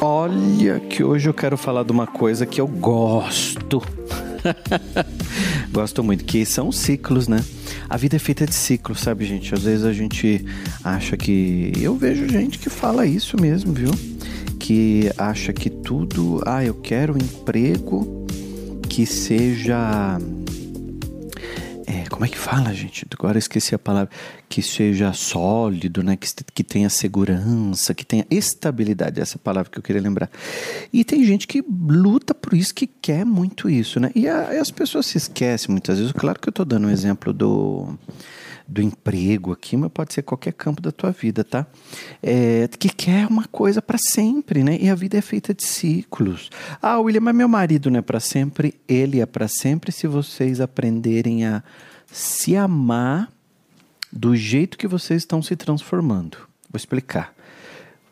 Olha que hoje eu quero falar de uma coisa que eu gosto. gosto muito, que são os ciclos, né? A vida é feita de ciclos, sabe, gente? Às vezes a gente acha que. Eu vejo gente que fala isso mesmo, viu? Que acha que tudo. Ah, eu quero um emprego que seja como é que fala, gente? Agora eu esqueci a palavra. Que seja sólido, né? Que, que tenha segurança, que tenha estabilidade. Essa palavra que eu queria lembrar. E tem gente que luta por isso, que quer muito isso, né? E, a, e as pessoas se esquecem muitas vezes. Claro que eu estou dando um exemplo do do emprego aqui, mas pode ser qualquer campo da tua vida, tá? É, que quer uma coisa para sempre, né? E a vida é feita de ciclos. Ah, William, mas meu marido não é para sempre. Ele é para sempre se vocês aprenderem a se amar do jeito que vocês estão se transformando. Vou explicar.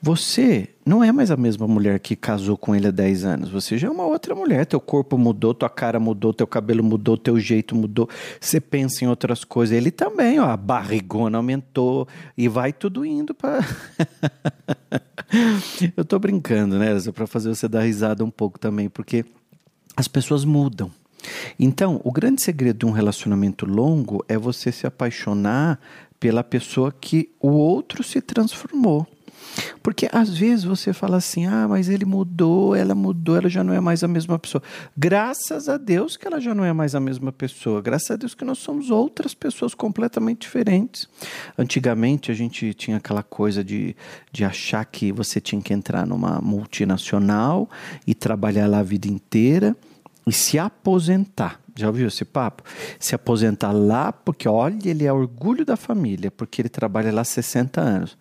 Você não é mais a mesma mulher que casou com ele há 10 anos. Você já é uma outra mulher. Teu corpo mudou, tua cara mudou, teu cabelo mudou, teu jeito mudou. Você pensa em outras coisas. Ele também, ó, a barrigona aumentou e vai tudo indo para. Eu tô brincando, né? Para fazer você dar risada um pouco também, porque as pessoas mudam. Então, o grande segredo de um relacionamento longo é você se apaixonar pela pessoa que o outro se transformou. Porque às vezes você fala assim: ah, mas ele mudou, ela mudou, ela já não é mais a mesma pessoa. Graças a Deus que ela já não é mais a mesma pessoa. Graças a Deus que nós somos outras pessoas completamente diferentes. Antigamente a gente tinha aquela coisa de, de achar que você tinha que entrar numa multinacional e trabalhar lá a vida inteira e se aposentar. Já ouviu esse papo? Se aposentar lá, porque olha, ele é orgulho da família, porque ele trabalha lá 60 anos.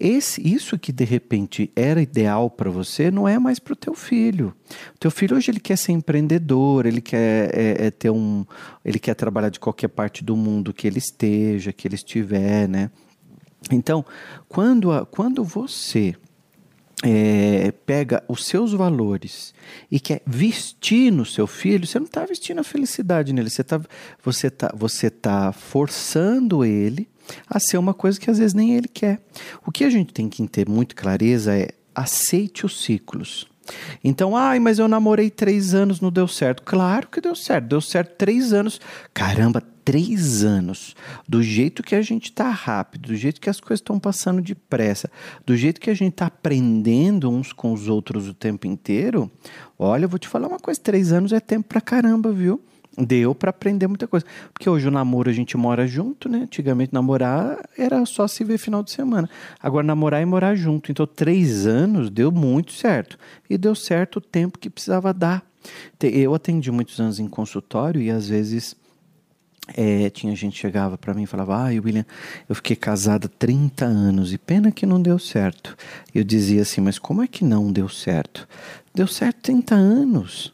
Esse, isso que de repente era ideal para você não é mais para o teu filho. O teu filho hoje ele quer ser empreendedor, ele quer é, é ter um, ele quer trabalhar de qualquer parte do mundo que ele esteja, que ele estiver, né? Então, quando, a, quando você é, pega os seus valores e quer vestir no seu filho, você não está vestindo a felicidade nele, você está você tá, você tá forçando ele a ser uma coisa que às vezes nem ele quer. O que a gente tem que ter muito clareza é aceite os ciclos. Então, ai, mas eu namorei três anos, não deu certo. Claro que deu certo, deu certo três anos. Caramba, três anos, do jeito que a gente está rápido, do jeito que as coisas estão passando depressa, do jeito que a gente está aprendendo uns com os outros o tempo inteiro, olha, eu vou te falar uma coisa: três anos é tempo pra caramba, viu? Deu para aprender muita coisa. Porque hoje o namoro a gente mora junto, né? Antigamente namorar era só se ver final de semana. Agora namorar e morar junto. Então três anos deu muito certo. E deu certo o tempo que precisava dar. Eu atendi muitos anos em consultório e às vezes é, tinha gente que chegava para mim e falava: Ah, William, eu fiquei casada 30 anos e pena que não deu certo. Eu dizia assim: Mas como é que não deu certo? Deu certo 30 anos.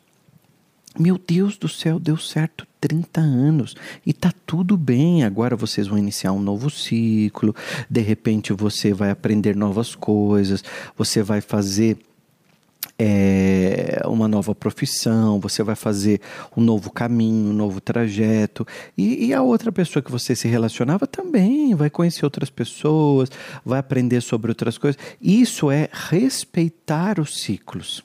Meu Deus do céu, deu certo 30 anos e tá tudo bem. Agora vocês vão iniciar um novo ciclo. De repente você vai aprender novas coisas, você vai fazer é, uma nova profissão, você vai fazer um novo caminho, um novo trajeto. E, e, a outra pessoa que você se relacionava também vai conhecer outras pessoas, vai aprender sobre outras coisas. Isso é respeitar os ciclos.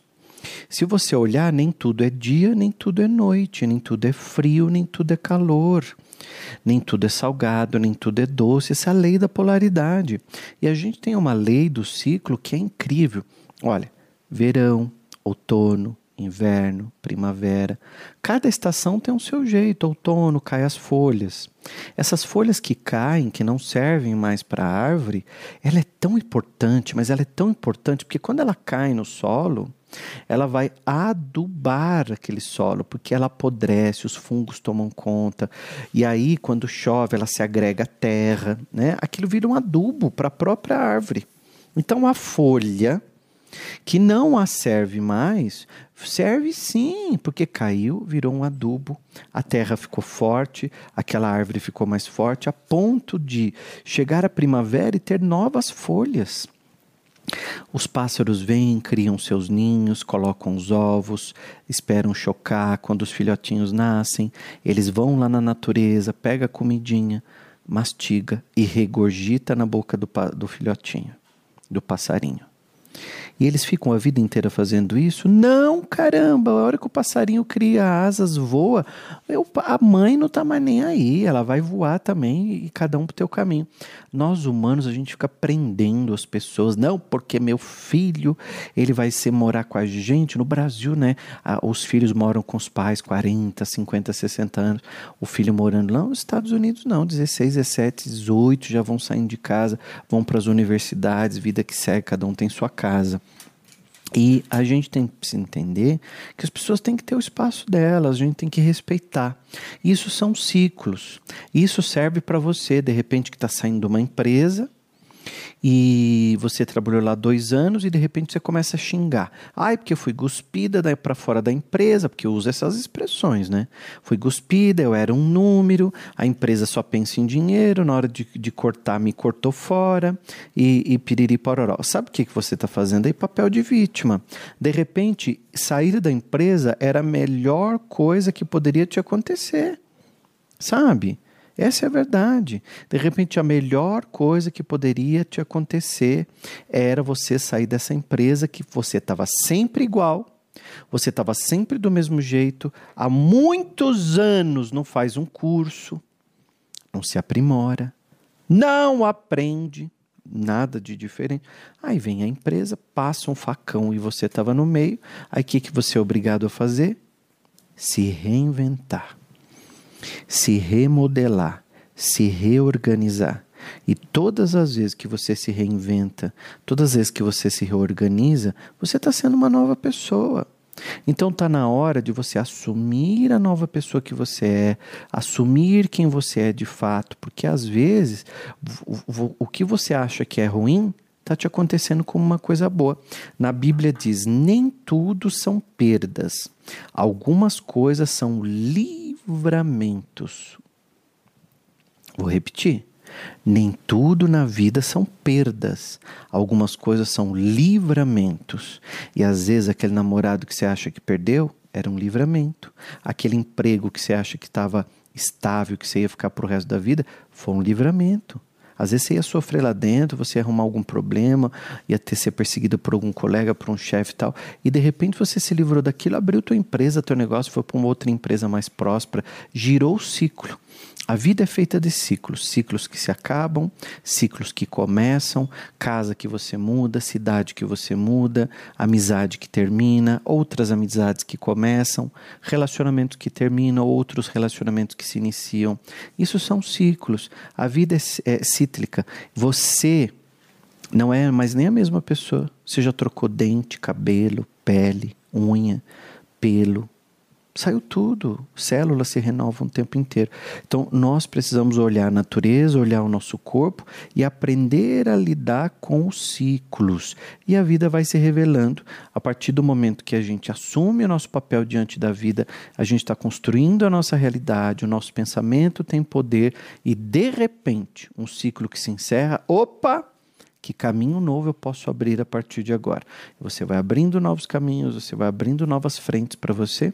Se você olhar, nem tudo é dia, nem tudo é noite, nem tudo é frio, nem tudo é calor. Nem tudo é salgado, nem tudo é doce. Essa é a lei da polaridade. E a gente tem uma lei do ciclo que é incrível. Olha, verão, outono, inverno, primavera. Cada estação tem o seu jeito. Outono cai as folhas. Essas folhas que caem, que não servem mais para a árvore, ela é tão importante, mas ela é tão importante porque quando ela cai no solo, ela vai adubar aquele solo, porque ela apodrece, os fungos tomam conta. E aí, quando chove, ela se agrega à terra, né? Aquilo vira um adubo para a própria árvore. Então a folha que não a serve mais, serve sim, porque caiu, virou um adubo, a terra ficou forte, aquela árvore ficou mais forte, a ponto de chegar a primavera e ter novas folhas. Os pássaros vêm, criam seus ninhos, colocam os ovos, esperam chocar. Quando os filhotinhos nascem, eles vão lá na natureza, pega a comidinha, mastiga e regurgita na boca do, do filhotinho, do passarinho. E eles ficam a vida inteira fazendo isso? Não, caramba, a hora que o passarinho cria asas, voa, eu, a mãe não tá mais nem aí, ela vai voar também e cada um pro teu caminho. Nós humanos, a gente fica prendendo as pessoas, não, porque meu filho, ele vai ser morar com a gente no Brasil, né? Os filhos moram com os pais 40, 50, 60 anos. O filho morando lá nos Estados Unidos não, 16, 17, 18 já vão saindo de casa, vão para as universidades, vida que segue, cada um tem sua casa. E a gente tem que entender que as pessoas têm que ter o espaço delas, a gente tem que respeitar. Isso são ciclos. Isso serve para você, de repente, que está saindo de uma empresa e você trabalhou lá dois anos e de repente você começa a xingar. Ai, porque eu fui cuspida para fora da empresa, porque eu uso essas expressões, né? Fui cuspida, eu era um número, a empresa só pensa em dinheiro, na hora de, de cortar me cortou fora e, e piriri pororó. Sabe o que, que você está fazendo aí? Papel de vítima. De repente, sair da empresa era a melhor coisa que poderia te acontecer. Sabe? Essa é a verdade. De repente, a melhor coisa que poderia te acontecer era você sair dessa empresa que você estava sempre igual, você estava sempre do mesmo jeito, há muitos anos não faz um curso, não se aprimora, não aprende nada de diferente. Aí vem a empresa, passa um facão e você estava no meio. Aí o que, que você é obrigado a fazer? Se reinventar se remodelar, se reorganizar. E todas as vezes que você se reinventa, todas as vezes que você se reorganiza, você está sendo uma nova pessoa. Então está na hora de você assumir a nova pessoa que você é, assumir quem você é de fato, porque às vezes o, o que você acha que é ruim está te acontecendo como uma coisa boa. Na Bíblia diz: nem tudo são perdas, algumas coisas são livres livramentos. Vou repetir. Nem tudo na vida são perdas. Algumas coisas são livramentos. E às vezes aquele namorado que você acha que perdeu era um livramento. Aquele emprego que você acha que estava estável, que você ia ficar para o resto da vida, foi um livramento. Às vezes você ia sofrer lá dentro, você ia arrumar algum problema, ia ter ser perseguido por algum colega, por um chefe e tal, e de repente você se livrou daquilo, abriu tua empresa, teu negócio, foi para uma outra empresa mais próspera, girou o ciclo. A vida é feita de ciclos, ciclos que se acabam, ciclos que começam, casa que você muda, cidade que você muda, amizade que termina, outras amizades que começam, relacionamentos que terminam, outros relacionamentos que se iniciam. Isso são ciclos. A vida é, é cíclica. Você não é mais nem a mesma pessoa. Você já trocou dente, cabelo, pele, unha, pelo, saiu tudo. Células se renovam o tempo inteiro. Então, nós precisamos olhar a natureza, olhar o nosso corpo e aprender a lidar com os ciclos. E a vida vai se revelando. A partir do momento que a gente assume o nosso papel diante da vida, a gente está construindo a nossa realidade, o nosso pensamento tem poder e, de repente, um ciclo que se encerra, opa! que caminho novo eu posso abrir a partir de agora. Você vai abrindo novos caminhos, você vai abrindo novas frentes para você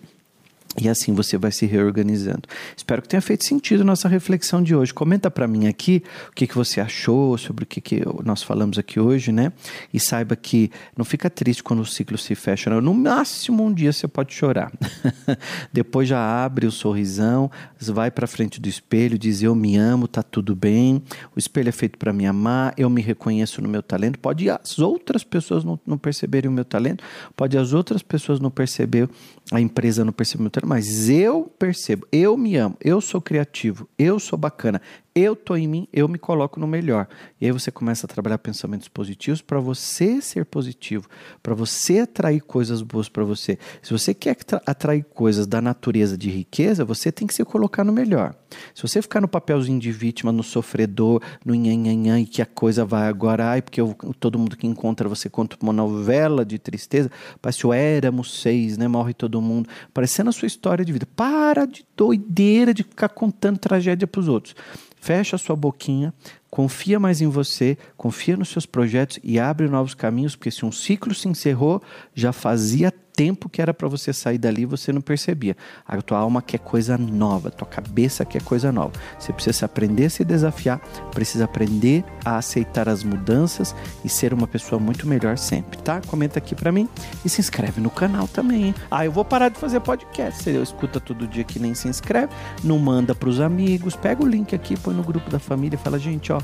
e assim você vai se reorganizando. Espero que tenha feito sentido nossa reflexão de hoje. Comenta para mim aqui o que, que você achou sobre o que, que nós falamos aqui hoje, né? E saiba que não fica triste quando o ciclo se fecha. Não. No máximo um dia você pode chorar. Depois já abre o sorrisão, vai para frente do espelho, diz eu me amo, tá tudo bem. O espelho é feito para me amar, eu me reconheço no meu talento. Pode as outras pessoas não, não perceberem o meu talento, pode as outras pessoas não perceber, a empresa não perceber o meu talento mas eu percebo, eu me amo, eu sou criativo, eu sou bacana, eu tô em mim, eu me coloco no melhor. E aí você começa a trabalhar pensamentos positivos para você ser positivo, para você atrair coisas boas para você. Se você quer atrair coisas da natureza de riqueza, você tem que se colocar no melhor. Se você ficar no papelzinho de vítima, no sofredor, no nhanhanhã e que a coisa vai agora, ai, porque eu, todo mundo que encontra você conta uma novela de tristeza, parece o éramos seis, né? Morre todo mundo, parecendo a sua história de vida. Para de doideira de ficar contando tragédia para os outros. Fecha a sua boquinha, confia mais em você, confia nos seus projetos e abre novos caminhos, porque se um ciclo se encerrou, já fazia tempo que era para você sair dali você não percebia. A tua alma quer coisa nova, a tua cabeça quer coisa nova. Você precisa aprender a se desafiar, precisa aprender a aceitar as mudanças e ser uma pessoa muito melhor sempre, tá? Comenta aqui para mim e se inscreve no canal também. Hein? Ah, eu vou parar de fazer podcast. Você escuta todo dia que nem se inscreve, não manda para os amigos, pega o link aqui, põe no grupo da família e fala, gente, ó,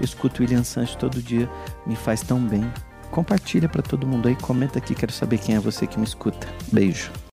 escuto William Sanches todo dia, me faz tão bem compartilha para todo mundo aí, comenta aqui, quero saber quem é você que me escuta. Beijo.